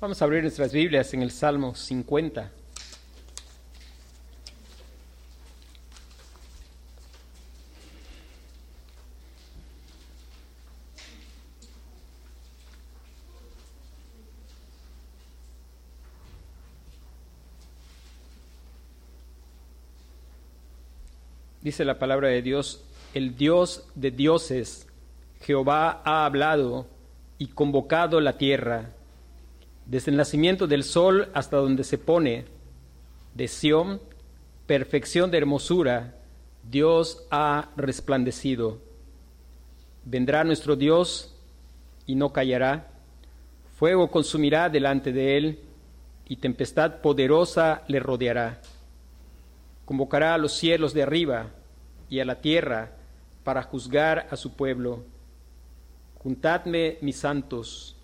Vamos a abrir nuestras Biblias en el Salmo 50. Dice la palabra de Dios, el Dios de dioses, Jehová ha hablado y convocado la tierra, desde el nacimiento del sol hasta donde se pone, de Sión, perfección de hermosura, Dios ha resplandecido. Vendrá nuestro Dios y no callará, fuego consumirá delante de él y tempestad poderosa le rodeará convocará a los cielos de arriba y a la tierra para juzgar a su pueblo. Juntadme, mis santos,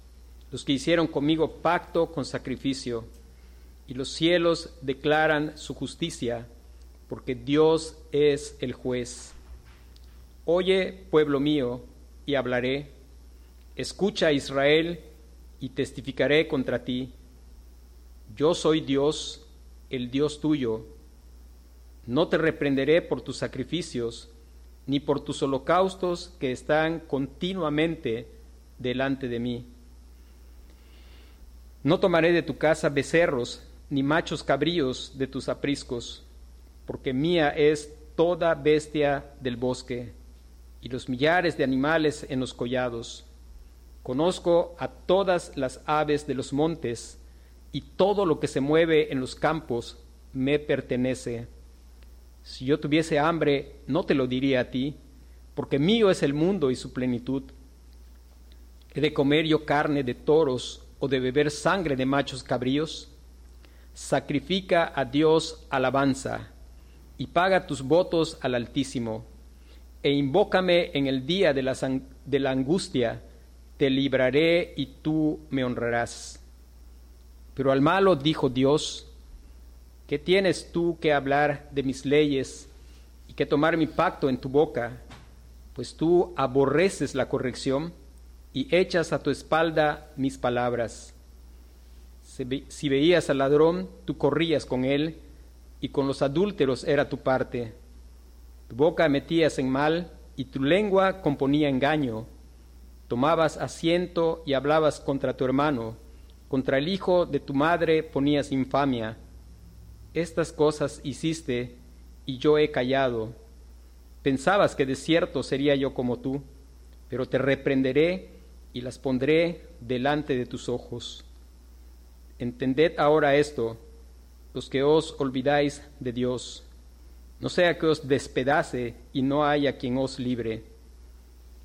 los que hicieron conmigo pacto con sacrificio, y los cielos declaran su justicia, porque Dios es el juez. Oye, pueblo mío, y hablaré. Escucha, Israel, y testificaré contra ti. Yo soy Dios, el Dios tuyo no te reprenderé por tus sacrificios, ni por tus holocaustos que están continuamente delante de mí. No tomaré de tu casa becerros, ni machos cabríos de tus apriscos, porque mía es toda bestia del bosque, y los millares de animales en los collados. Conozco a todas las aves de los montes, y todo lo que se mueve en los campos me pertenece. Si yo tuviese hambre, no te lo diría a ti, porque mío es el mundo y su plenitud. ¿He de comer yo carne de toros o de beber sangre de machos cabríos? Sacrifica a Dios alabanza y paga tus votos al Altísimo, e invócame en el día de la, de la angustia, te libraré y tú me honrarás. Pero al malo dijo Dios, ¿Qué tienes tú que hablar de mis leyes y que tomar mi pacto en tu boca? Pues tú aborreces la corrección y echas a tu espalda mis palabras. Si veías al ladrón, tú corrías con él, y con los adúlteros era tu parte. Tu boca metías en mal, y tu lengua componía engaño. Tomabas asiento y hablabas contra tu hermano, contra el hijo de tu madre ponías infamia estas cosas hiciste y yo he callado. Pensabas que de cierto sería yo como tú, pero te reprenderé y las pondré delante de tus ojos. Entended ahora esto, los que os olvidáis de Dios. No sea que os despedace y no haya quien os libre.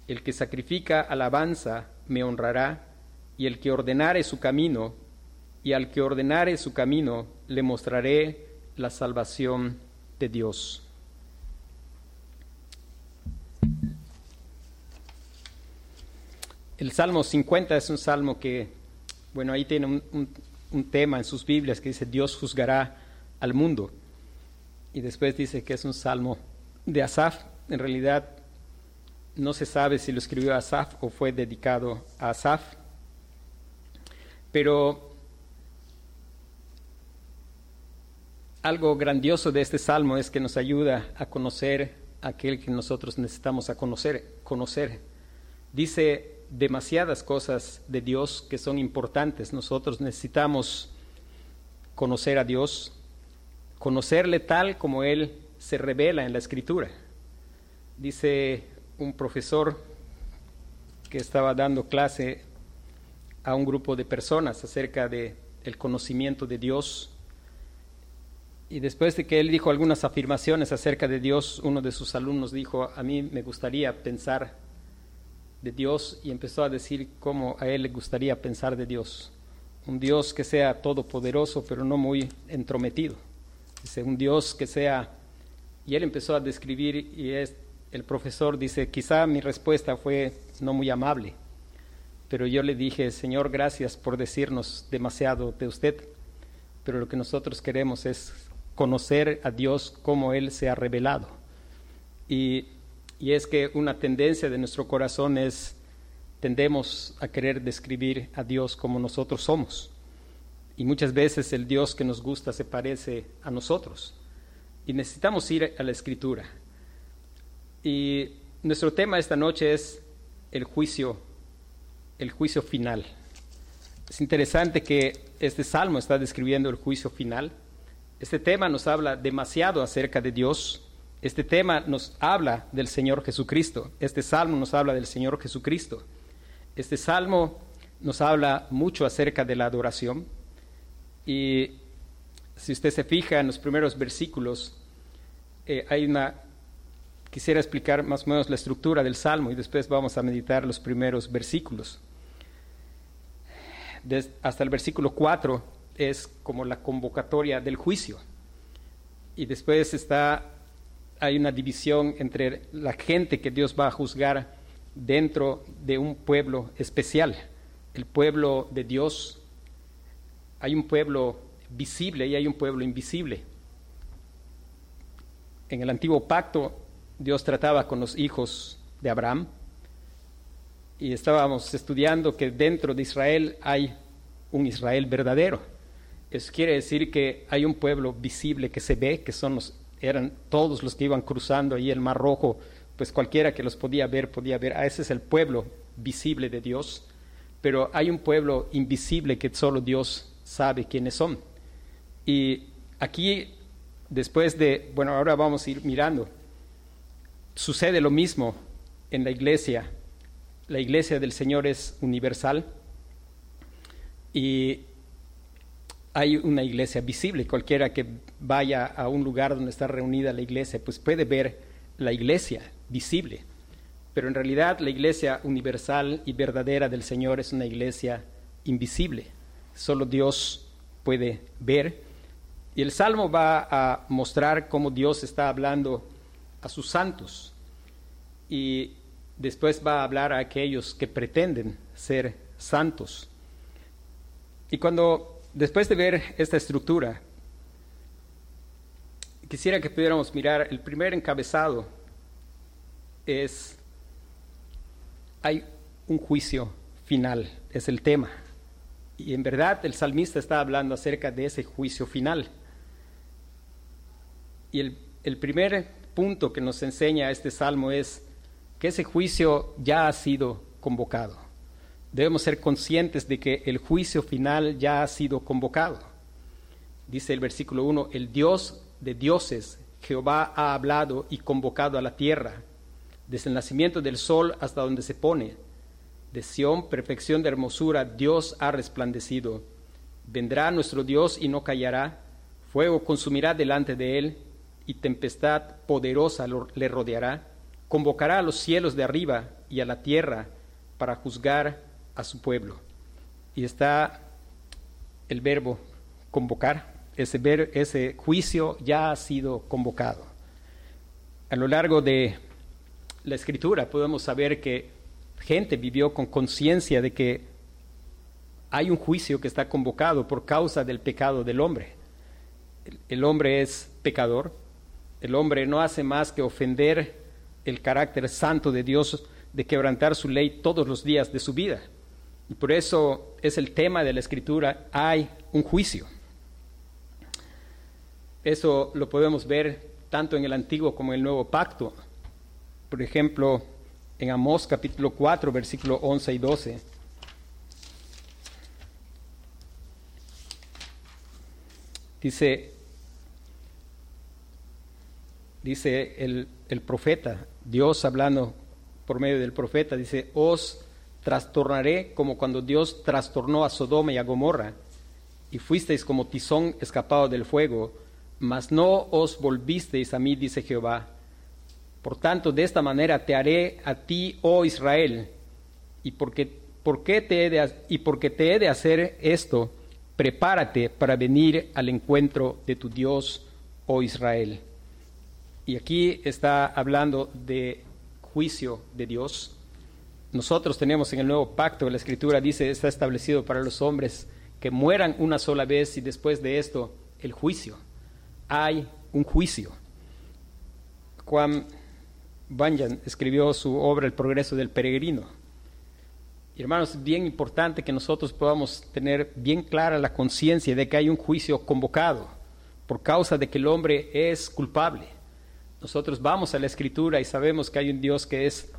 El que sacrifica alabanza me honrará, y el que ordenare su camino y al que ordenare su camino le mostraré la salvación de Dios. El Salmo 50 es un salmo que, bueno, ahí tiene un, tema en sus Biblias que dice Dios juzgará al mundo. Y después dice que es un salmo de Asaf. En realidad no se sabe si lo escribió Asaf o fue dedicado a Asaf. Pero algo grandioso de este salmo es que nos ayuda a conocer aquel que nosotros necesitamos a conocer, conocer. Dice demasiadas cosas de Dios que son importantes. Nosotros necesitamos conocer a Dios, conocerle tal como Él se revela en la Escritura. Dice un profesor que estaba dando clase a un grupo de personas acerca de el conocimiento de Dios y después de que él dijo algunas afirmaciones acerca de Dios, uno de sus alumnos dijo, a mí me gustaría pensar de Dios y empezó a decir cómo a él le gustaría pensar de Dios. Un Dios que sea todopoderoso, pero no muy entrometido. Dice, un Dios que sea... Y él empezó a describir y es, el profesor dice, quizá mi respuesta fue no muy amable, pero yo le dije, Señor, gracias por decirnos demasiado de usted, pero lo que nosotros queremos es conocer a Dios como Él se ha revelado. Y, es que una tendencia de nuestro corazón es, tendemos a querer describir a Dios como nosotros somos. y muchas veces el Dios que nos gusta se parece a nosotros. Y necesitamos ir a la escritura. Y nuestro tema esta noche es el juicio, el juicio final. Es interesante que este salmo está describiendo el juicio final. Este tema nos habla demasiado acerca de Dios. Este tema nos habla del Señor Jesucristo. Este salmo nos habla del Señor Jesucristo. Este salmo nos habla mucho acerca de la adoración. Y si usted se fija en los primeros versículos, eh, hay una, quisiera explicar más o menos la estructura del Salmo y después vamos a meditar los primeros versículos. hasta el versículo 4 es como la convocatoria del juicio. Y después está, hay una división entre la gente que Dios va a juzgar dentro de un pueblo especial, el pueblo de Dios hay un pueblo visible y hay un pueblo invisible. En el antiguo pacto Dios trataba con los hijos de Abraham y estábamos estudiando que dentro de Israel hay un Israel verdadero. Eso quiere decir que hay un pueblo visible que se ve, que son los, eran todos los que iban cruzando ahí el Mar Rojo, pues cualquiera que los podía ver podía ver. Ah, ese es el pueblo visible de Dios. Pero hay un pueblo invisible que solo Dios sabe quiénes son. Y aquí, después de, bueno, ahora vamos a ir mirando, sucede lo mismo en la iglesia. La iglesia del Señor es universal y hay una iglesia visible. Cualquiera que vaya a un lugar donde está reunida la iglesia, pues puede ver la iglesia visible. Pero en realidad la iglesia universal y verdadera del Señor es una iglesia invisible solo Dios puede ver. Y el Salmo va a mostrar cómo Dios está hablando a sus santos y después va a hablar a aquellos que pretenden ser santos. Y cuando, después de ver esta estructura, quisiera que pudiéramos mirar el primer encabezado es, hay un juicio final, es el tema. Y en verdad el salmista está hablando acerca de ese juicio final. Y el, primer punto que nos enseña este salmo es que ese juicio ya ha sido convocado. Debemos ser conscientes de que el juicio final ya ha sido convocado. Dice el versículo 1, el Dios de dioses, Jehová ha hablado y convocado a la tierra, desde el nacimiento del sol hasta donde se pone de Sión, perfección de hermosura, Dios ha resplandecido. Vendrá nuestro Dios y no callará, fuego consumirá delante de él, y tempestad poderosa le rodeará. Convocará a los cielos de arriba y a la tierra para juzgar a su pueblo. Y está el verbo convocar, ese, ver, ese juicio ya ha sido convocado. A lo largo de la escritura podemos saber que gente vivió con conciencia de que hay un juicio que está convocado por causa del pecado del hombre. El, hombre es pecador, el hombre no hace más que ofender el carácter santo de Dios, de quebrantar su ley todos los días de su vida. Y por eso es el tema de la escritura, hay un juicio. Eso lo podemos ver tanto en el antiguo como en el nuevo pacto. Por ejemplo, en Amós capítulo 4, versículo 11 y 12. Dice, dice el, el profeta, Dios hablando por medio del profeta, dice, os trastornaré como cuando Dios trastornó a Sodoma y a Gomorra, y fuisteis como tizón escapado del fuego, mas no os volvisteis a mí, dice Jehová por tanto, de esta manera te haré a ti, oh Israel, y porque, te he de, y porque te he de hacer esto, prepárate para venir al encuentro de tu Dios, oh Israel. Y aquí está hablando de juicio de Dios. Nosotros tenemos en el nuevo pacto, la escritura dice, está establecido para los hombres que mueran una sola vez y después de esto el juicio. Hay un juicio. Juan Bunyan escribió su obra El progreso del peregrino. Hermanos, es bien importante que nosotros podamos tener bien clara la conciencia de que hay un juicio convocado por causa de que el hombre es culpable. Nosotros vamos a la escritura y sabemos que hay un Dios que es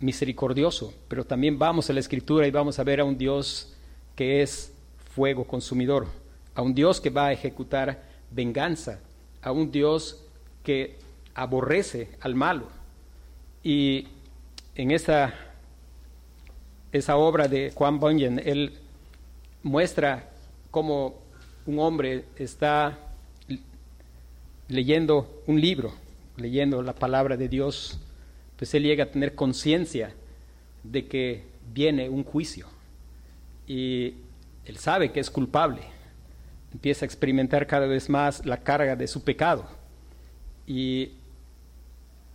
misericordioso, pero también vamos a la escritura y vamos a ver a un Dios que es fuego consumidor, a un Dios que va a ejecutar venganza, a un Dios que aborrece al malo. Y en esa, obra de Juan Bunyan, él muestra cómo un hombre está leyendo un libro, leyendo la palabra de Dios, pues él llega a tener conciencia de que viene un juicio y él sabe que es culpable, empieza a experimentar cada vez más la carga de su pecado y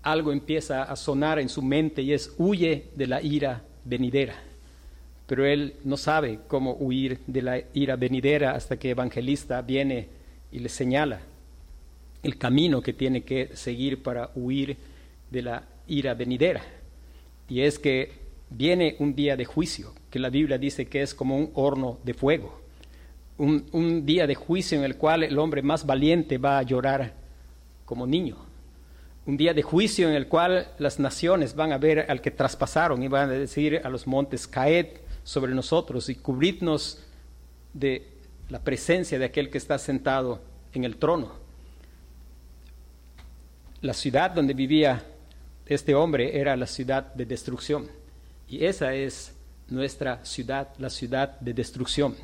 algo empieza a sonar en su mente y es huye de la ira venidera. Pero él no sabe cómo huir de la ira venidera hasta que evangelista viene y le señala el camino que tiene que seguir para huir de la ira venidera. Y es que viene un día de juicio, que la Biblia dice que es como un horno de fuego. Un, un día de juicio en el cual el hombre más valiente va a llorar como niño. Un día de juicio en el cual las naciones van a ver al que traspasaron y van a decir a los montes, caed sobre nosotros y cubridnos de la presencia de aquel que está sentado en el trono. La ciudad donde vivía este hombre era la ciudad de destrucción. Y esa es nuestra ciudad, la ciudad de destrucción.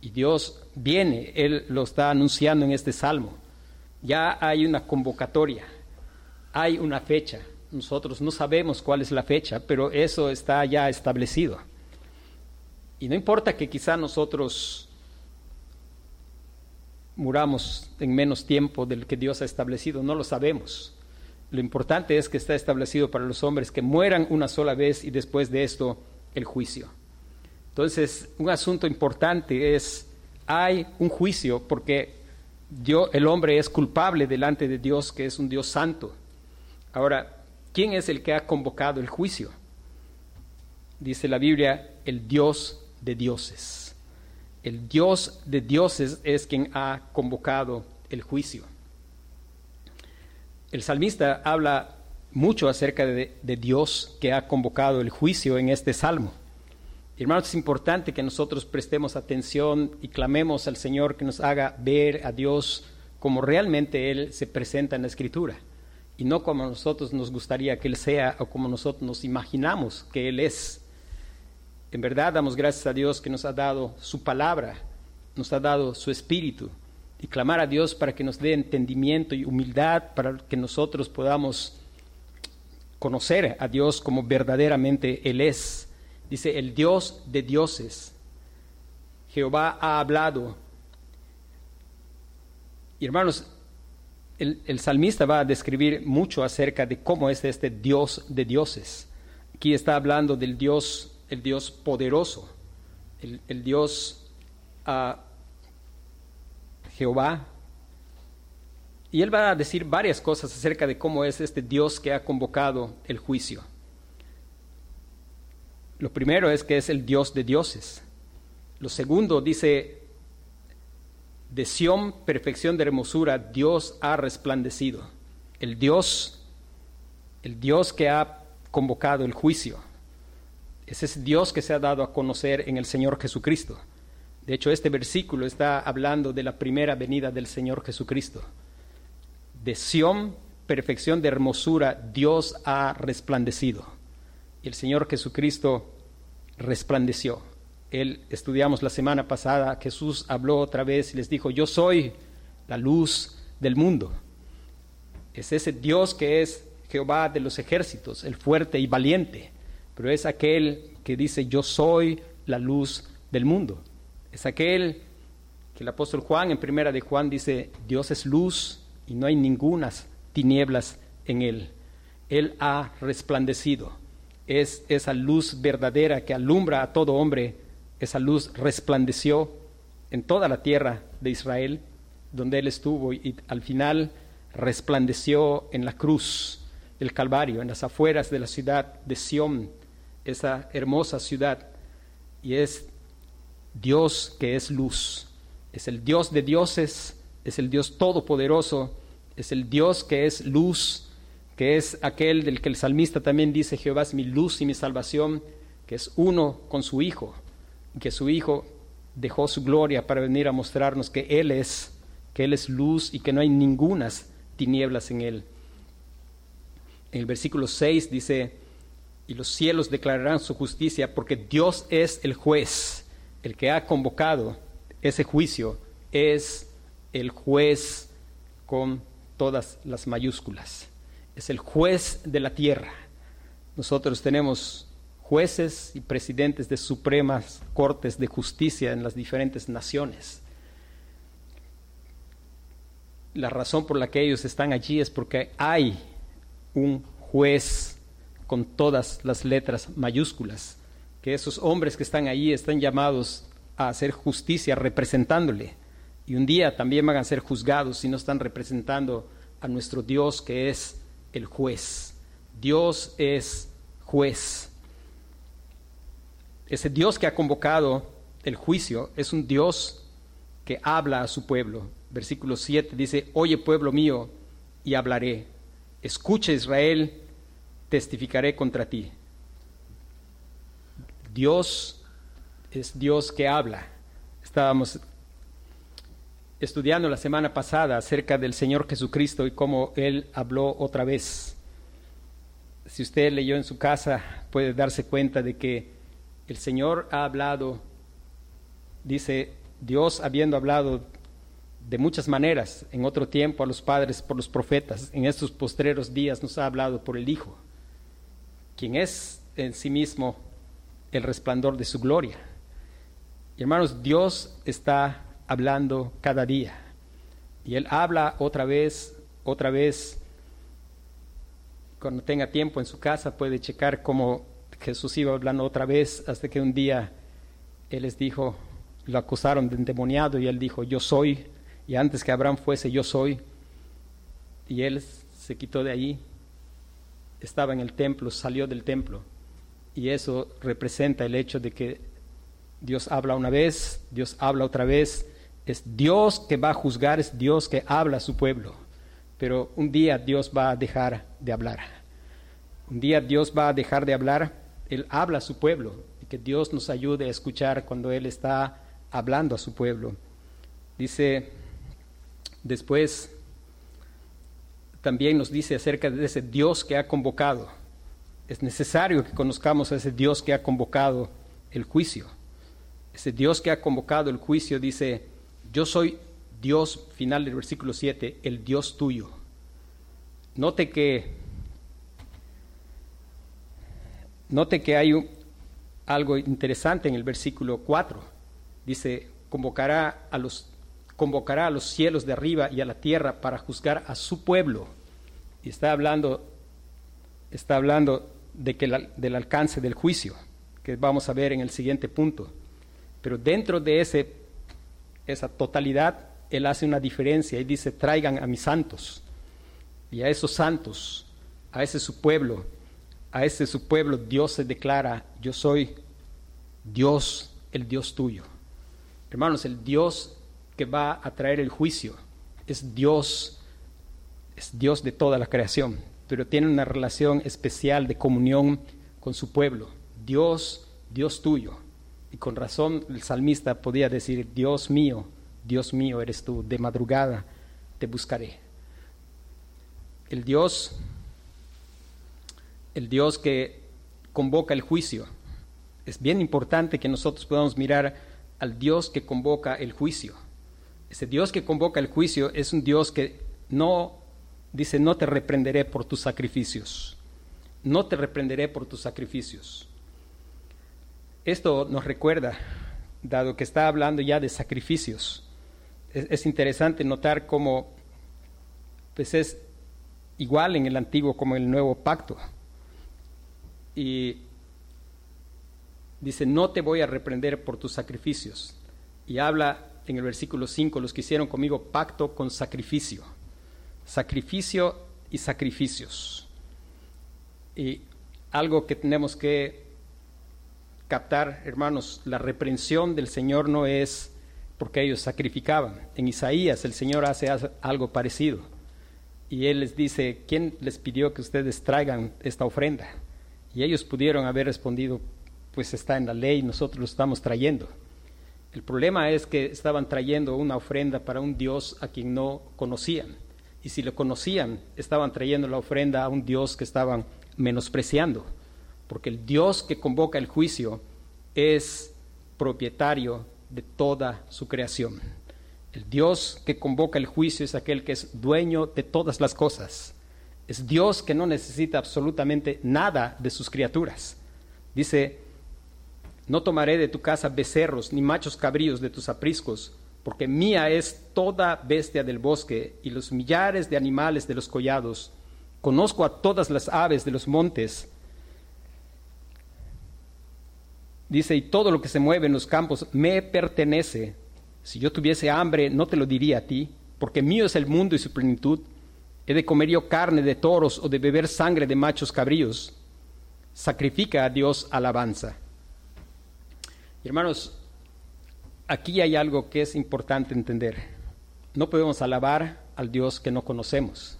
Y Dios viene, Él lo está anunciando en este salmo. Ya hay una convocatoria, hay una fecha. Nosotros no sabemos cuál es la fecha, pero eso está ya establecido. Y no importa que quizá nosotros muramos en menos tiempo del que Dios ha establecido, no lo sabemos. Lo importante es que está establecido para los hombres que mueran una sola vez y después de esto el juicio. Entonces, un asunto importante es, hay un juicio porque Dios, el hombre es culpable delante de Dios, que es un Dios santo. Ahora, ¿quién es el que ha convocado el juicio? Dice la Biblia, el Dios de dioses. El Dios de dioses es quien ha convocado el juicio. El salmista habla mucho acerca de, Dios que ha convocado el juicio en este salmo. Hermanos, es importante que nosotros prestemos atención y clamemos al Señor que nos haga ver a Dios como realmente Él se presenta en la Escritura y no como a nosotros nos gustaría que Él sea o como nosotros nos imaginamos que Él es. En verdad damos gracias a Dios que nos ha dado su palabra, nos ha dado su espíritu y clamar a Dios para que nos dé entendimiento y humildad para que nosotros podamos conocer a Dios como verdaderamente Él es. Dice, el Dios de dioses. Jehová ha hablado. Y hermanos, el, salmista va a describir mucho acerca de cómo es este Dios de dioses. Aquí está hablando del Dios, el Dios poderoso, el, Dios uh, Jehová. Y él va a decir varias cosas acerca de cómo es este Dios que ha convocado el juicio. Lo primero es que es el Dios de dioses. Lo segundo dice, de Sión, perfección de hermosura, Dios ha resplandecido. El Dios, el Dios que ha convocado el juicio. Es ese Dios que se ha dado a conocer en el Señor Jesucristo. De hecho, este versículo está hablando de la primera venida del Señor Jesucristo. De Sión, perfección de hermosura, Dios ha resplandecido. Y el Señor Jesucristo resplandeció. Él, estudiamos la semana pasada, Jesús habló otra vez y les dijo, yo soy la luz del mundo. Es ese Dios que es Jehová de los ejércitos, el fuerte y valiente, pero es aquel que dice, yo soy la luz del mundo. Es aquel que el apóstol Juan en primera de Juan dice, Dios es luz y no hay ningunas tinieblas en él. Él ha resplandecido. Es esa luz verdadera que alumbra a todo hombre. Esa luz resplandeció en toda la tierra de Israel, donde él estuvo, y al final resplandeció en la cruz del Calvario, en las afueras de la ciudad de Sión, esa hermosa ciudad y es Dios que es luz. Es el Dios de dioses, es el Dios todopoderoso, es el Dios que es luz, que es aquel del que el salmista también dice, Jehová es mi luz y mi salvación, que es uno con su Hijo, y que su Hijo dejó su gloria para venir a mostrarnos que Él es, que Él es luz y que no hay ningunas tinieblas en Él. En el versículo 6 dice, y los cielos declararán su justicia porque Dios es el juez, el que ha convocado ese juicio, es el juez con todas las mayúsculas. Es el juez de la tierra. Nosotros tenemos jueces y presidentes de supremas cortes de justicia en las diferentes naciones. La razón por la que ellos están allí es porque hay un juez con todas las letras mayúsculas, que esos hombres que están allí están llamados a hacer justicia representándole. Y un día también van a ser juzgados si no están representando a nuestro Dios que es el juez. Dios es juez. Ese Dios que ha convocado el juicio es un Dios que habla a su pueblo. Versículo 7 dice, oye pueblo mío, y hablaré. Escucha Israel, testificaré contra ti. Dios es Dios que habla. Estábamos estudiando la semana pasada acerca del Señor Jesucristo y cómo Él habló otra vez. Si usted leyó en su casa, puede darse cuenta de que el Señor ha hablado, dice Dios habiendo hablado de muchas maneras en otro tiempo a los padres por los profetas, en estos postreros días nos ha hablado por el Hijo, quien es en sí mismo el resplandor de su gloria. Y hermanos, Dios está hablando cada día. Y Él habla otra vez, otra vez. Cuando tenga tiempo en su casa puede checar cómo Jesús iba hablando otra vez hasta que un día Él les dijo, lo acusaron de endemoniado y Él dijo, yo soy. Y antes que Abraham fuese, yo soy. Y Él se quitó de ahí, estaba en el templo, salió del templo. Y eso representa el hecho de que Dios habla una vez, Dios habla otra vez, es Dios que va a juzgar, es Dios que habla a su pueblo. Pero un día Dios va a dejar de hablar. Un día Dios va a dejar de hablar, Él habla a su pueblo. Y que Dios nos ayude a escuchar cuando Él está hablando a su pueblo. Dice después, también nos dice acerca de ese Dios que ha convocado. Es necesario que conozcamos a ese Dios que ha convocado el juicio. Ese Dios que ha convocado el juicio dice, yo soy Dios, final del versículo 7, el Dios tuyo. Note que, note que hay algo interesante en el versículo 4. Dice, convocará a, los, convocará a los cielos de arriba y a la tierra para juzgar a su pueblo. Y está hablando, está hablando de que del alcance del juicio, que vamos a ver en el siguiente punto. Pero dentro de ese esa totalidad, Él hace una diferencia y dice, traigan a mis santos. Y a esos santos, a ese su pueblo, a ese su pueblo, Dios se declara, yo soy Dios, el Dios tuyo. Hermanos, el Dios que va a traer el juicio es Dios, es Dios de toda la creación, pero tiene una relación especial de comunión con su pueblo. Dios, Dios tuyo. Y con razón el salmista podía decir, Dios mío, Dios mío eres tú, de madrugada te buscaré. El Dios, el Dios que convoca el juicio. Es bien importante que nosotros podamos mirar al Dios que convoca el juicio. Ese Dios que convoca el juicio es un Dios que no dice, no te reprenderé por tus sacrificios. No te reprenderé por tus sacrificios. Esto nos recuerda, dado que está hablando ya de sacrificios, es, interesante notar cómo pues es igual en el antiguo como en el nuevo pacto. Y dice, no te voy a reprender por tus sacrificios. Y habla en el versículo 5, los que hicieron conmigo pacto con sacrificio. Sacrificio y sacrificios. Y algo que tenemos que captar, hermanos, la reprensión del Señor no es porque ellos sacrificaban. En Isaías el Señor hace algo parecido. Y Él les dice, ¿quién les pidió que ustedes traigan esta ofrenda? Y ellos pudieron haber respondido, pues está en la ley, nosotros lo estamos trayendo. El problema es que estaban trayendo una ofrenda para un Dios a quien no conocían. Y si lo conocían, estaban trayendo la ofrenda a un Dios que estaban menospreciando. Porque el Dios que convoca el juicio es propietario de toda su creación. El Dios que convoca el juicio es aquel que es dueño de todas las cosas. Es Dios que no necesita absolutamente nada de sus criaturas. Dice, no tomaré de tu casa becerros ni machos cabríos de tus apriscos, porque mía es toda bestia del bosque y los millares de animales de los collados. Conozco a todas las aves de los montes Dice, y todo lo que se mueve en los campos me pertenece. Si yo tuviese hambre, no te lo diría a ti, porque mío es el mundo y su plenitud. He de comer yo carne de toros o de beber sangre de machos cabríos. Sacrifica a Dios alabanza. hermanos, aquí hay algo que es importante entender. No podemos alabar al Dios que no conocemos.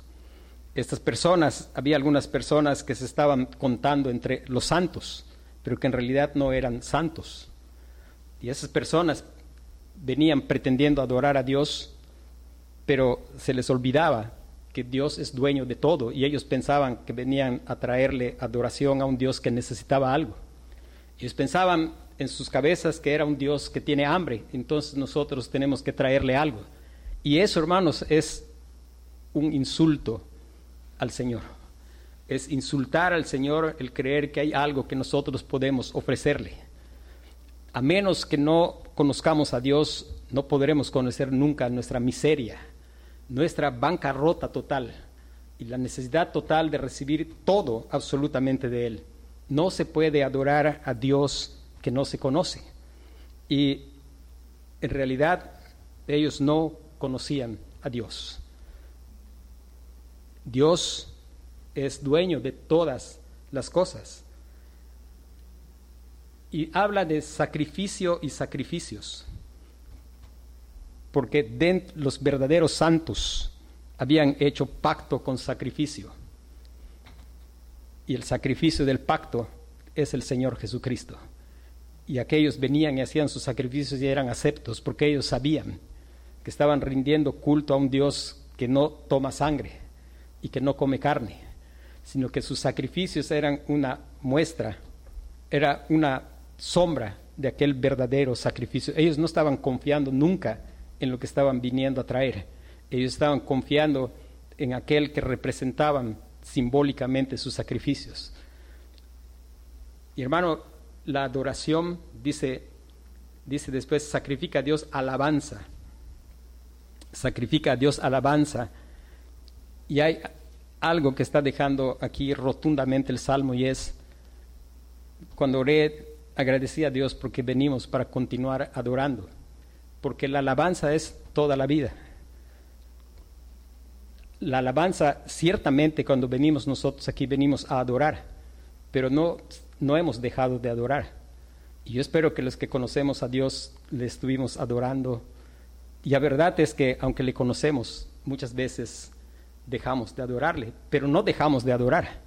Estas personas, había algunas personas que se estaban contando entre los santos pero que en realidad no eran santos. Y esas personas venían pretendiendo adorar a Dios, pero se les olvidaba que Dios es dueño de todo y ellos pensaban que venían a traerle adoración a un Dios que necesitaba algo. Ellos pensaban en sus cabezas que era un Dios que tiene hambre, entonces nosotros tenemos que traerle algo. Y eso, hermanos, es un insulto al Señor es insultar al Señor el creer que hay algo que nosotros podemos ofrecerle. A menos que no conozcamos a Dios, no podremos conocer nunca nuestra miseria, nuestra bancarrota total y la necesidad total de recibir todo absolutamente de Él. No se puede adorar a Dios que no se conoce. Y en realidad ellos no conocían a Dios. Dios es dueño de todas las cosas. Y habla de sacrificio y sacrificios, porque los verdaderos santos habían hecho pacto con sacrificio. Y el sacrificio del pacto es el Señor Jesucristo. Y aquellos venían y hacían sus sacrificios y eran aceptos porque ellos sabían que estaban rindiendo culto a un Dios que no toma sangre y que no come carne sino que sus sacrificios eran una muestra, era una sombra de aquel verdadero sacrificio. Ellos no estaban confiando nunca en lo que estaban viniendo a traer, ellos estaban confiando en aquel que representaban simbólicamente sus sacrificios. Y hermano, la adoración dice, dice después, sacrifica a Dios alabanza. Sacrifica a Dios alabanza. Y hay algo que está dejando aquí rotundamente el Salmo y es, cuando oré, agradecí a Dios porque venimos para continuar adorando, porque la alabanza es toda la vida. La alabanza, ciertamente cuando venimos nosotros aquí venimos a adorar, pero no, no hemos dejado de adorar. Y yo espero que los que conocemos a Dios le estuvimos adorando. Y la verdad es que aunque le conocemos, muchas veces dejamos de adorarle, pero no dejamos de adorar.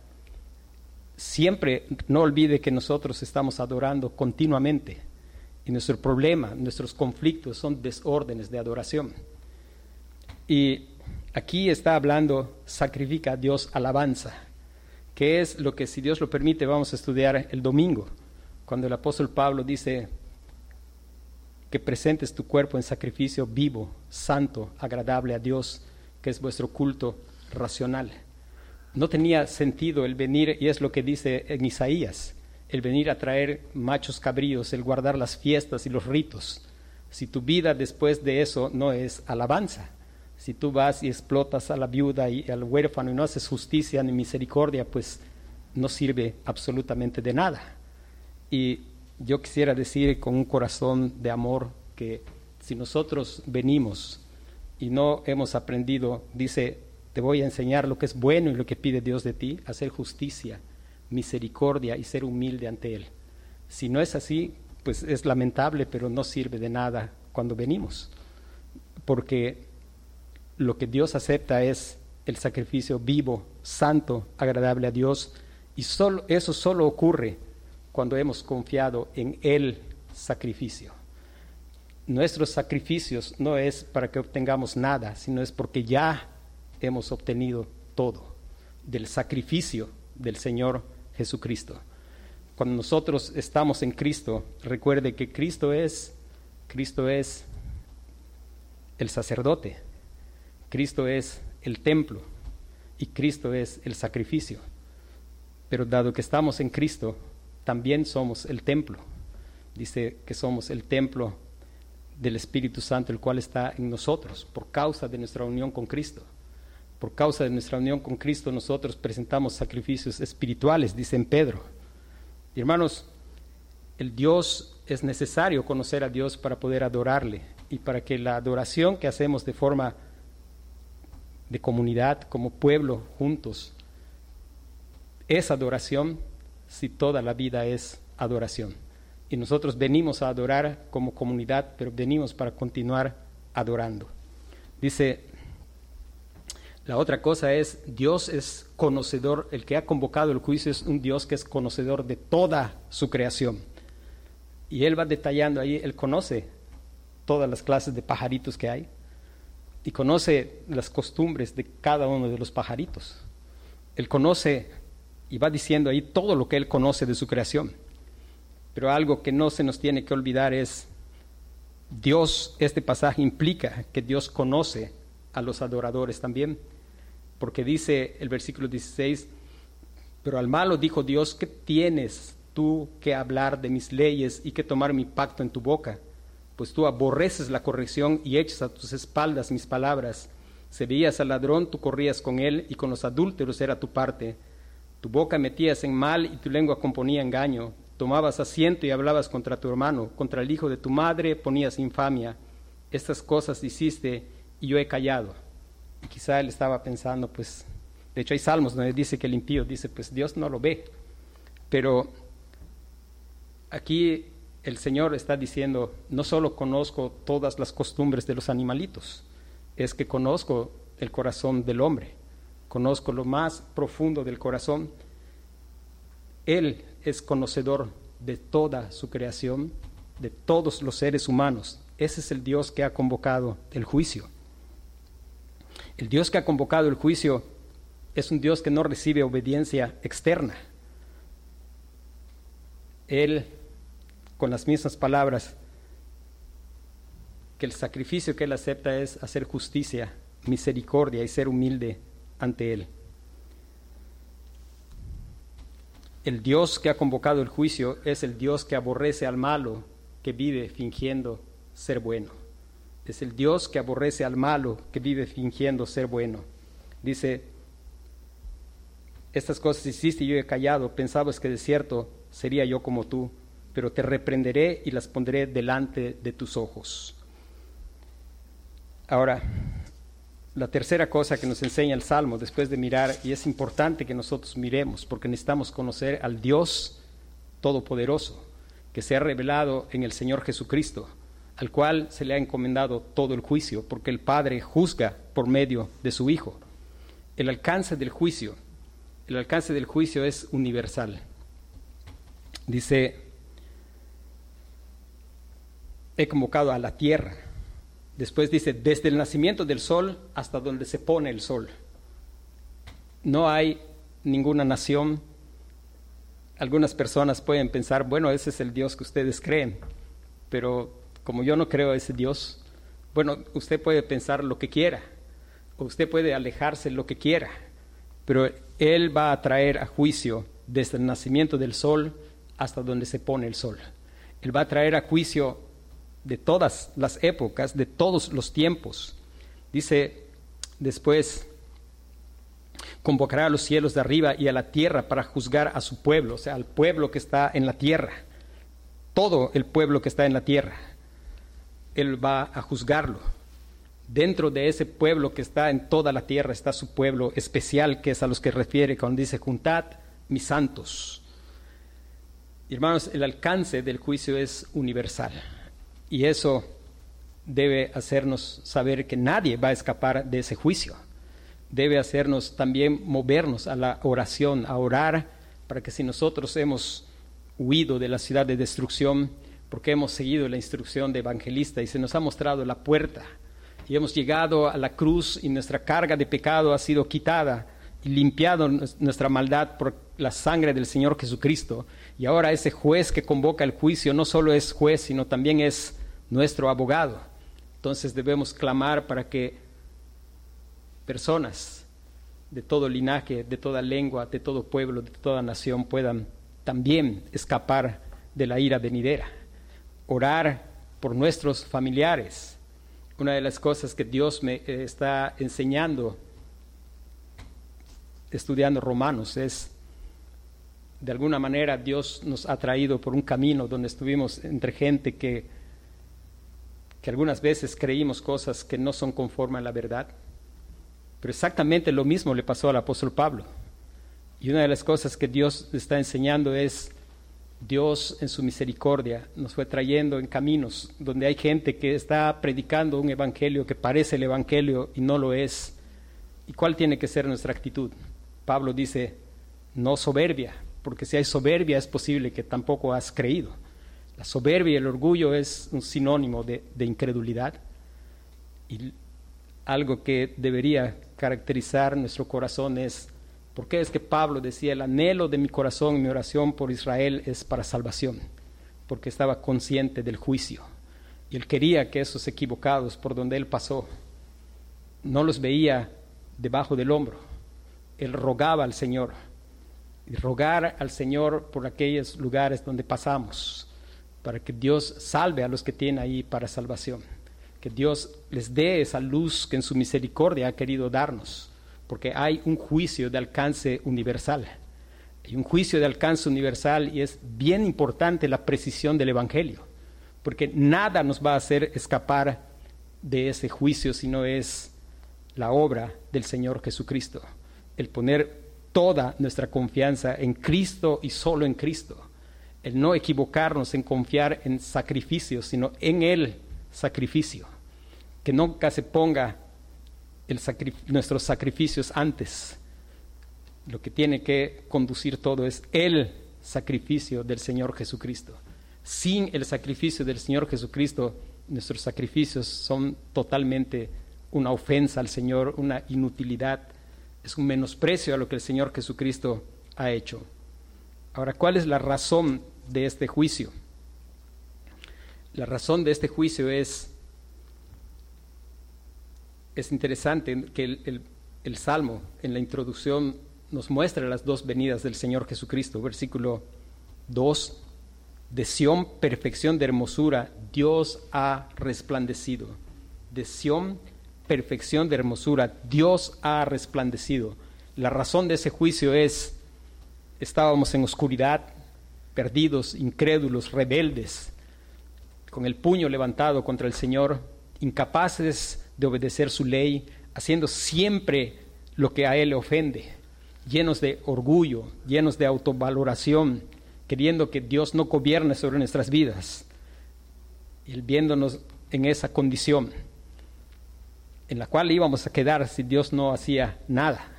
Siempre no olvide que nosotros estamos adorando continuamente y nuestro problema, nuestros conflictos son desórdenes de adoración. Y aquí está hablando, sacrifica a Dios alabanza, que es lo que si Dios lo permite vamos a estudiar el domingo, cuando el apóstol Pablo dice que presentes tu cuerpo en sacrificio vivo, santo, agradable a Dios, que es vuestro culto racional. No tenía sentido el venir, y es lo que dice en Isaías, el venir a traer machos cabríos, el guardar las fiestas y los ritos. Si tu vida después de eso no es alabanza, si tú vas y explotas a la viuda y al huérfano y no haces justicia ni misericordia, pues no sirve absolutamente de nada. Y yo quisiera decir con un corazón de amor que si nosotros venimos y no hemos aprendido, dice te voy a enseñar lo que es bueno y lo que pide Dios de ti, hacer justicia, misericordia y ser humilde ante Él. Si no es así, pues es lamentable, pero no sirve de nada cuando venimos, porque lo que Dios acepta es el sacrificio vivo, santo, agradable a Dios, y solo, eso solo ocurre cuando hemos confiado en el sacrificio. Nuestros sacrificios no es para que obtengamos nada, sino es porque ya hemos obtenido todo del sacrificio del Señor Jesucristo. Cuando nosotros estamos en Cristo, recuerde que Cristo es Cristo es el sacerdote, Cristo es el templo y Cristo es el sacrificio. Pero dado que estamos en Cristo, también somos el templo. Dice que somos el templo del Espíritu Santo, el cual está en nosotros por causa de nuestra unión con Cristo. Por causa de nuestra unión con Cristo nosotros presentamos sacrificios espirituales, dice en Pedro. Y hermanos, el Dios es necesario conocer a Dios para poder adorarle y para que la adoración que hacemos de forma de comunidad, como pueblo, juntos, es adoración si toda la vida es adoración. Y nosotros venimos a adorar como comunidad, pero venimos para continuar adorando. Dice la otra cosa es, Dios es conocedor, el que ha convocado el juicio es un Dios que es conocedor de toda su creación. Y Él va detallando ahí, Él conoce todas las clases de pajaritos que hay y conoce las costumbres de cada uno de los pajaritos. Él conoce y va diciendo ahí todo lo que Él conoce de su creación. Pero algo que no se nos tiene que olvidar es, Dios, este pasaje implica que Dios conoce a los adoradores también porque dice el versículo 16, pero al malo dijo Dios, ¿qué tienes tú que hablar de mis leyes y que tomar mi pacto en tu boca? Pues tú aborreces la corrección y echas a tus espaldas mis palabras. Si veías al ladrón, tú corrías con él y con los adúlteros era tu parte. Tu boca metías en mal y tu lengua componía engaño. Tomabas asiento y hablabas contra tu hermano, contra el hijo de tu madre ponías infamia. Estas cosas hiciste y yo he callado. Y quizá él estaba pensando, pues, de hecho hay salmos donde dice que el impío dice, pues Dios no lo ve. Pero aquí el Señor está diciendo, no solo conozco todas las costumbres de los animalitos, es que conozco el corazón del hombre, conozco lo más profundo del corazón. Él es conocedor de toda su creación, de todos los seres humanos. Ese es el Dios que ha convocado el juicio. El Dios que ha convocado el juicio es un Dios que no recibe obediencia externa. Él, con las mismas palabras, que el sacrificio que Él acepta es hacer justicia, misericordia y ser humilde ante Él. El Dios que ha convocado el juicio es el Dios que aborrece al malo que vive fingiendo ser bueno es el Dios que aborrece al malo que vive fingiendo ser bueno. Dice, estas cosas hiciste y yo he callado, pensabas que de cierto sería yo como tú, pero te reprenderé y las pondré delante de tus ojos. Ahora, la tercera cosa que nos enseña el Salmo después de mirar, y es importante que nosotros miremos, porque necesitamos conocer al Dios Todopoderoso, que se ha revelado en el Señor Jesucristo al cual se le ha encomendado todo el juicio, porque el Padre juzga por medio de su Hijo. El alcance del juicio, el alcance del juicio es universal. Dice, he convocado a la tierra. Después dice, desde el nacimiento del sol hasta donde se pone el sol. No hay ninguna nación. Algunas personas pueden pensar, bueno, ese es el Dios que ustedes creen, pero como yo no creo a ese Dios, bueno, usted puede pensar lo que quiera, o usted puede alejarse lo que quiera, pero Él va a traer a juicio desde el nacimiento del sol hasta donde se pone el sol. Él va a traer a juicio de todas las épocas, de todos los tiempos. Dice después, convocará a los cielos de arriba y a la tierra para juzgar a su pueblo, o sea, al pueblo que está en la tierra, todo el pueblo que está en la tierra. Él va a juzgarlo. Dentro de ese pueblo que está en toda la tierra está su pueblo especial, que es a los que refiere cuando dice, juntad mis santos. Hermanos, el alcance del juicio es universal y eso debe hacernos saber que nadie va a escapar de ese juicio. Debe hacernos también movernos a la oración, a orar para que si nosotros hemos huido de la ciudad de destrucción, porque hemos seguido la instrucción de evangelista y se nos ha mostrado la puerta y hemos llegado a la cruz y nuestra carga de pecado ha sido quitada y limpiado nuestra maldad por la sangre del Señor Jesucristo. Y ahora ese juez que convoca el juicio no solo es juez, sino también es nuestro abogado. Entonces debemos clamar para que personas de todo linaje, de toda lengua, de todo pueblo, de toda nación puedan también escapar de la ira venidera. Orar por nuestros familiares. Una de las cosas que Dios me eh, está enseñando estudiando Romanos es, de alguna manera Dios nos ha traído por un camino donde estuvimos entre gente que, que algunas veces creímos cosas que no son conforme a la verdad. Pero exactamente lo mismo le pasó al apóstol Pablo. Y una de las cosas que Dios está enseñando es, Dios en su misericordia nos fue trayendo en caminos donde hay gente que está predicando un evangelio que parece el evangelio y no lo es. ¿Y cuál tiene que ser nuestra actitud? Pablo dice, no soberbia, porque si hay soberbia es posible que tampoco has creído. La soberbia y el orgullo es un sinónimo de, incredulidad y algo que debería caracterizar nuestro corazón es, ¿por qué es que Pablo decía, el anhelo de mi corazón y mi oración por Israel es para salvación? Porque estaba consciente del juicio y él quería que esos equivocados por donde él pasó no los veía debajo del hombro, él rogaba al Señor. Y rogar al Señor por aquellos lugares donde pasamos, para que Dios salve a los que tienen ahí para salvación. Que Dios les dé esa luz que en su misericordia ha querido darnos, porque hay un juicio de alcance universal. Hay un juicio de alcance universal y es bien importante la precisión del Evangelio, porque nada nos va a hacer escapar de ese juicio si no es la obra del Señor Jesucristo el poner toda nuestra confianza en Cristo y solo en Cristo, el no equivocarnos en confiar en sacrificios, sino en el sacrificio, que nunca se ponga nuestros sacrificios antes. Lo que tiene que conducir todo es el sacrificio del Señor Jesucristo. Sin el sacrificio del Señor Jesucristo, nuestros sacrificios son totalmente una ofensa al Señor, una inutilidad es un menosprecio a lo que el Señor Jesucristo ha hecho. Ahora, ¿cuál es la razón de este juicio? La razón de este juicio es, es interesante que el, Salmo en la introducción nos muestra las dos venidas del Señor Jesucristo. Versículo 2, de Sión, perfección de hermosura, Dios ha resplandecido. De Sión, perfección de hermosura, Dios ha resplandecido. La razón de ese juicio es, estábamos en oscuridad, perdidos, incrédulos, rebeldes, con el puño levantado contra el Señor, incapaces de obedecer su ley, haciendo siempre lo que a Él le ofende, llenos de orgullo, llenos de autovaloración, queriendo que Dios no gobierne sobre nuestras vidas. Y viéndonos en esa condición en la cual íbamos a quedar si Dios no hacía nada.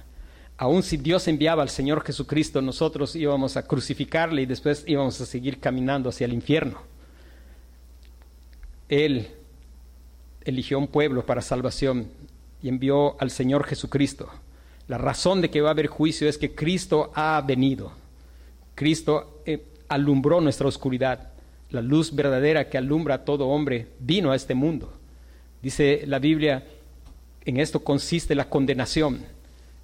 Aun si Dios enviaba al Señor Jesucristo, nosotros íbamos a crucificarle y después íbamos a seguir caminando hacia el infierno. Él eligió un pueblo para salvación y envió al Señor Jesucristo. La razón de que va a haber juicio es que Cristo ha venido. Cristo eh, alumbró nuestra oscuridad. La luz verdadera que alumbra a todo hombre vino a este mundo. Dice la Biblia, en esto consiste la condenación,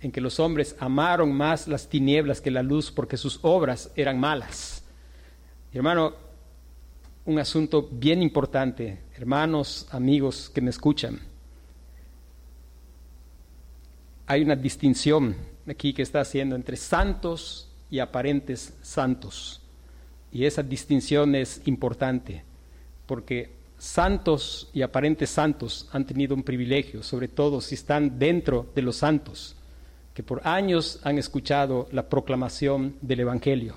en que los hombres amaron más las tinieblas que la luz porque sus obras eran malas. hermano, un asunto bien importante, hermanos, amigos que me escuchan. Hay una distinción aquí que está haciendo entre santos y aparentes santos. Y esa distinción es importante, porque santos y aparentes santos han tenido un privilegio, sobre todo si están dentro de los santos, que por años han escuchado la proclamación del Evangelio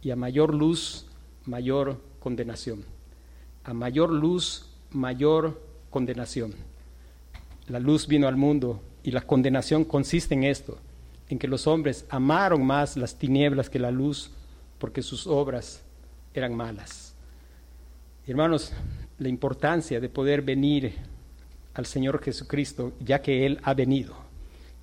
y a mayor luz mayor condenación. A mayor luz, mayor condenación. La luz vino al mundo y la condenación consiste en esto, en que los hombres amaron más las tinieblas que la luz porque sus obras eran malas. Hermanos, la importancia de poder venir al Señor Jesucristo, ya que Él ha venido.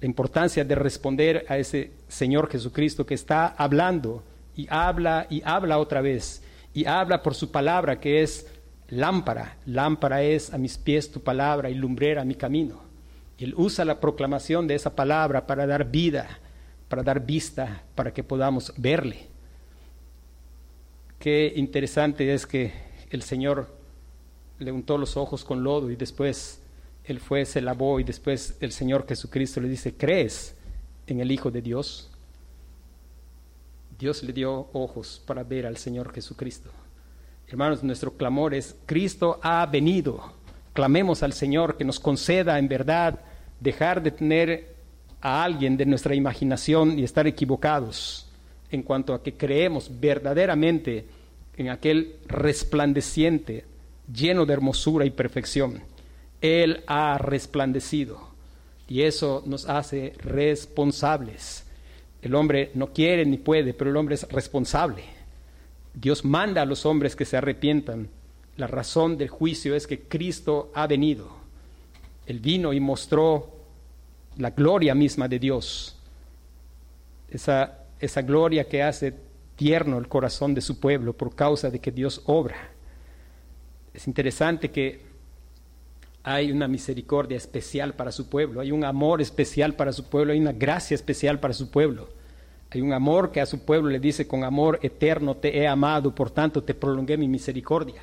La importancia de responder a ese Señor Jesucristo que está hablando y habla y habla otra vez y habla por su palabra que es lámpara. Lámpara es a mis pies tu palabra y lumbrera mi camino. Él usa la proclamación de esa palabra para dar vida, para dar vista, para que podamos verle. Qué interesante es que el Señor le untó los ojos con lodo y después él fue, se lavó y después el Señor Jesucristo le dice, ¿crees en el Hijo de Dios? Dios le dio ojos para ver al Señor Jesucristo. Hermanos, nuestro clamor es, Cristo ha venido. Clamemos al Señor que nos conceda en verdad dejar de tener a alguien de nuestra imaginación y estar equivocados en cuanto a que creemos verdaderamente en aquel resplandeciente, lleno de hermosura y perfección. Él ha resplandecido y eso nos hace responsables. El hombre no quiere ni puede, pero el hombre es responsable. Dios manda a los hombres que se arrepientan. La razón del juicio es que Cristo ha venido. Él vino y mostró la gloria misma de Dios. Esa, esa gloria que hace tierno el corazón de su pueblo por causa de que Dios obra. Es interesante que hay una misericordia especial para su pueblo, hay un amor especial para su pueblo, hay una gracia especial para su pueblo. Hay un amor que a su pueblo le dice, con amor eterno te he amado, por tanto te prolongué mi misericordia.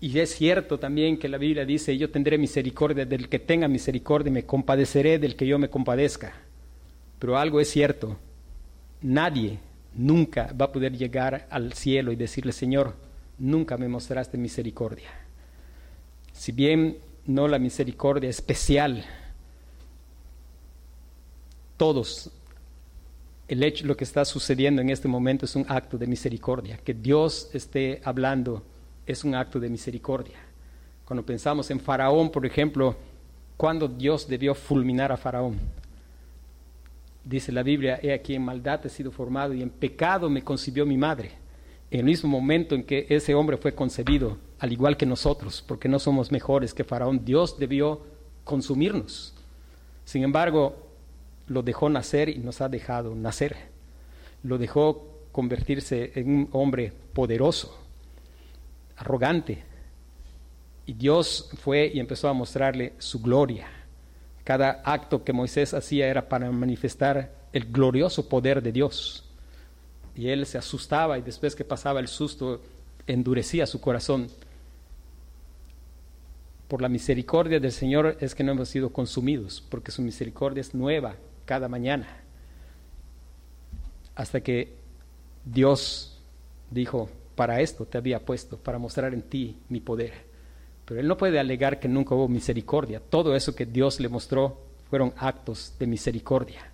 Y es cierto también que la Biblia dice, yo tendré misericordia del que tenga misericordia, me compadeceré del que yo me compadezca. Pero algo es cierto, nadie nunca va a poder llegar al cielo y decirle, Señor, nunca me mostraste misericordia. Si bien no la misericordia especial, todos, el hecho, lo que está sucediendo en este momento es un acto de misericordia. Que Dios esté hablando es un acto de misericordia. Cuando pensamos en Faraón, por ejemplo, cuando Dios debió fulminar a Faraón, dice la Biblia, he aquí en maldad he sido formado y en pecado me concibió mi madre. En el mismo momento en que ese hombre fue concebido, al igual que nosotros, porque no somos mejores que Faraón, Dios debió consumirnos. Sin embargo, lo dejó nacer y nos ha dejado nacer. Lo dejó convertirse en un hombre poderoso, arrogante. Y Dios fue y empezó a mostrarle su gloria. Cada acto que Moisés hacía era para manifestar el glorioso poder de Dios. Y él se asustaba y después que pasaba el susto endurecía su corazón. Por la misericordia del Señor es que no hemos sido consumidos, porque su misericordia es nueva cada mañana. Hasta que Dios dijo, para esto te había puesto, para mostrar en ti mi poder. Pero él no puede alegar que nunca hubo misericordia. Todo eso que Dios le mostró fueron actos de misericordia.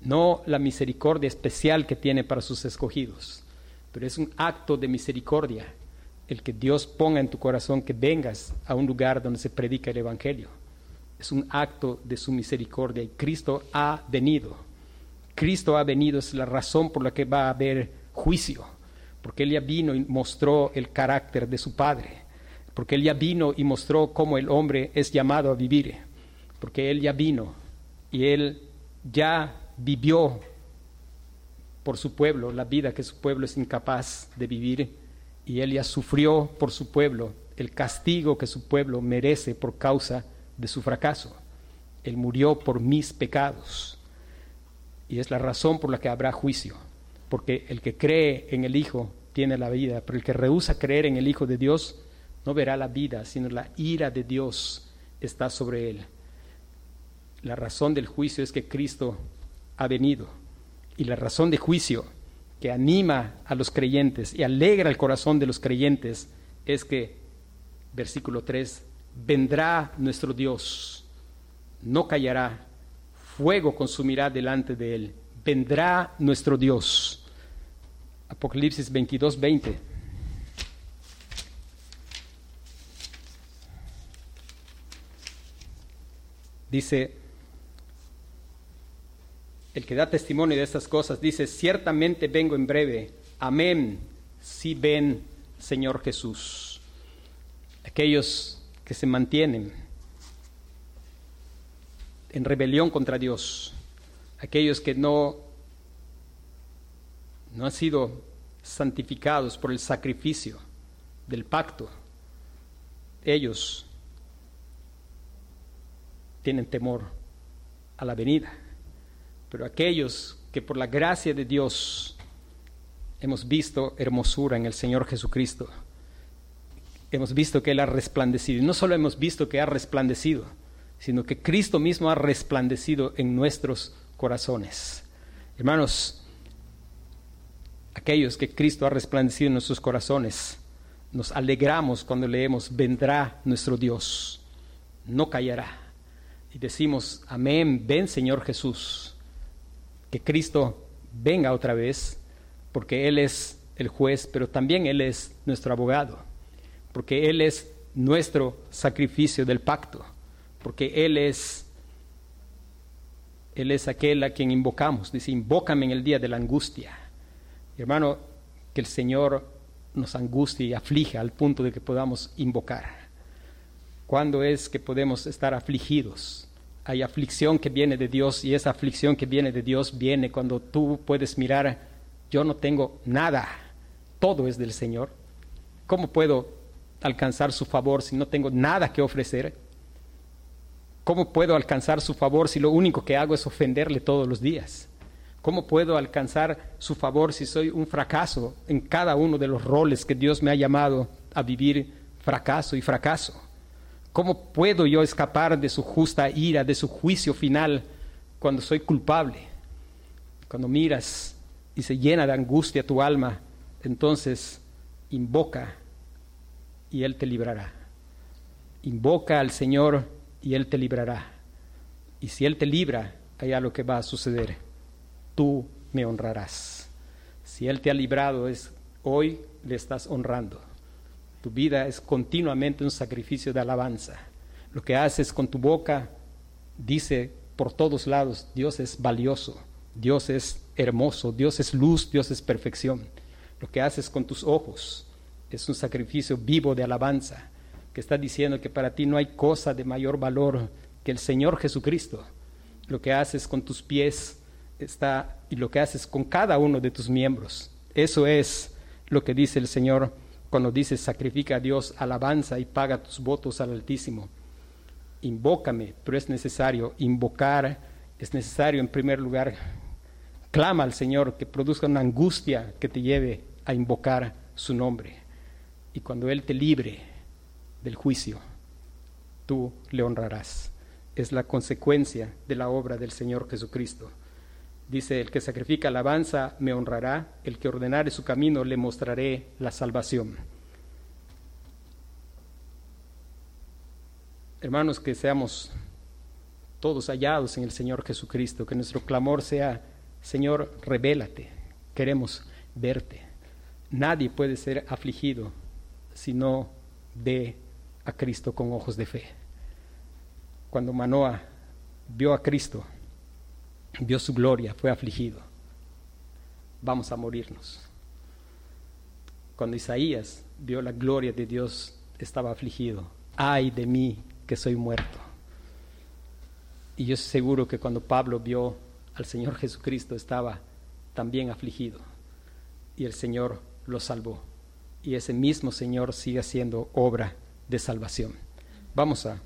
No la misericordia especial que tiene para sus escogidos, pero es un acto de misericordia el que Dios ponga en tu corazón que vengas a un lugar donde se predica el Evangelio es un acto de su misericordia y Cristo ha venido. Cristo ha venido, es la razón por la que va a haber juicio, porque Él ya vino y mostró el carácter de su Padre, porque Él ya vino y mostró cómo el hombre es llamado a vivir, porque Él ya vino y Él ya vivió por su pueblo la vida que su pueblo es incapaz de vivir y Él ya sufrió por su pueblo el castigo que su pueblo merece por causa de su fracaso. Él murió por mis pecados. Y es la razón por la que habrá juicio. Porque el que cree en el Hijo tiene la vida, pero el que rehúsa creer en el Hijo de Dios no verá la vida, sino la ira de Dios está sobre él. La razón del juicio es que Cristo ha venido. Y la razón de juicio que anima a los creyentes y alegra el corazón de los creyentes es que, versículo 3, vendrá nuestro Dios, no callará, fuego consumirá delante de él, vendrá nuestro Dios. Apocalipsis 22, 20. Dice, el que da testimonio de estas cosas, dice, ciertamente vengo en breve. Amén. Si ven, Señor Jesús. Aquellos que se mantienen en rebelión contra Dios, aquellos que no, no han sido santificados por el sacrificio del pacto, ellos tienen temor a la venida. Pero aquellos que por la gracia de Dios hemos visto hermosura en el Señor Jesucristo, hemos visto que Él ha resplandecido. Y no solo hemos visto que ha resplandecido, sino que Cristo mismo ha resplandecido en nuestros corazones. Hermanos, aquellos que Cristo ha resplandecido en nuestros corazones, nos alegramos cuando leemos, vendrá nuestro Dios, no callará y decimos, amén, ven Señor Jesús, que Cristo venga otra vez, porque Él es el juez, pero también Él es nuestro abogado, porque Él es nuestro sacrificio del pacto, porque Él es, Él es aquel a quien invocamos, dice, invócame en el día de la angustia. hermano, que el Señor nos angustie y aflija al punto de que podamos invocar. ¿Cuándo es que podemos estar afligidos? Hay aflicción que viene de Dios y esa aflicción que viene de Dios viene cuando tú puedes mirar, yo no tengo nada, todo es del Señor. ¿Cómo puedo alcanzar su favor si no tengo nada que ofrecer? ¿Cómo puedo alcanzar su favor si lo único que hago es ofenderle todos los días? ¿Cómo puedo alcanzar su favor si soy un fracaso en cada uno de los roles que Dios me ha llamado a vivir fracaso y fracaso? ¿Cómo puedo yo escapar de su justa ira, de su juicio final, cuando soy culpable? Cuando miras y se llena de angustia tu alma, entonces invoca y Él te librará. Invoca al Señor y Él te librará. Y si Él te libra, hay algo que va a suceder. Tú me honrarás. Si Él te ha librado, es hoy le estás honrando. Tu vida es continuamente un sacrificio de alabanza. Lo que haces con tu boca dice por todos lados, Dios es valioso, Dios es hermoso, Dios es luz, Dios es perfección. Lo que haces con tus ojos es un sacrificio vivo de alabanza, que está diciendo que para ti no hay cosa de mayor valor que el Señor Jesucristo. Lo que haces con tus pies está y lo que haces con cada uno de tus miembros. Eso es lo que dice el Señor cuando dices sacrifica a Dios alabanza y paga tus votos al Altísimo. Invócame, pero es necesario invocar, es necesario en primer lugar, clama al Señor que produzca una angustia que te lleve a invocar su nombre. Y cuando Él te libre del juicio, tú le honrarás. Es la consecuencia de la obra del Señor Jesucristo. Dice, el que sacrifica alabanza me honrará, el que ordenare su camino le mostraré la salvación. Hermanos, que seamos todos hallados en el Señor Jesucristo, que nuestro clamor sea, Señor, revélate, queremos verte. Nadie puede ser afligido si no ve a Cristo con ojos de fe. Cuando Manoa vio a Cristo, vio su gloria, fue afligido. Vamos a morirnos. Cuando Isaías vio la gloria de Dios, estaba afligido. Ay de mí que soy muerto. Y yo seguro que cuando Pablo vio al Señor Jesucristo estaba también afligido. Y el Señor lo salvó. Y ese mismo Señor sigue haciendo obra de salvación. Vamos a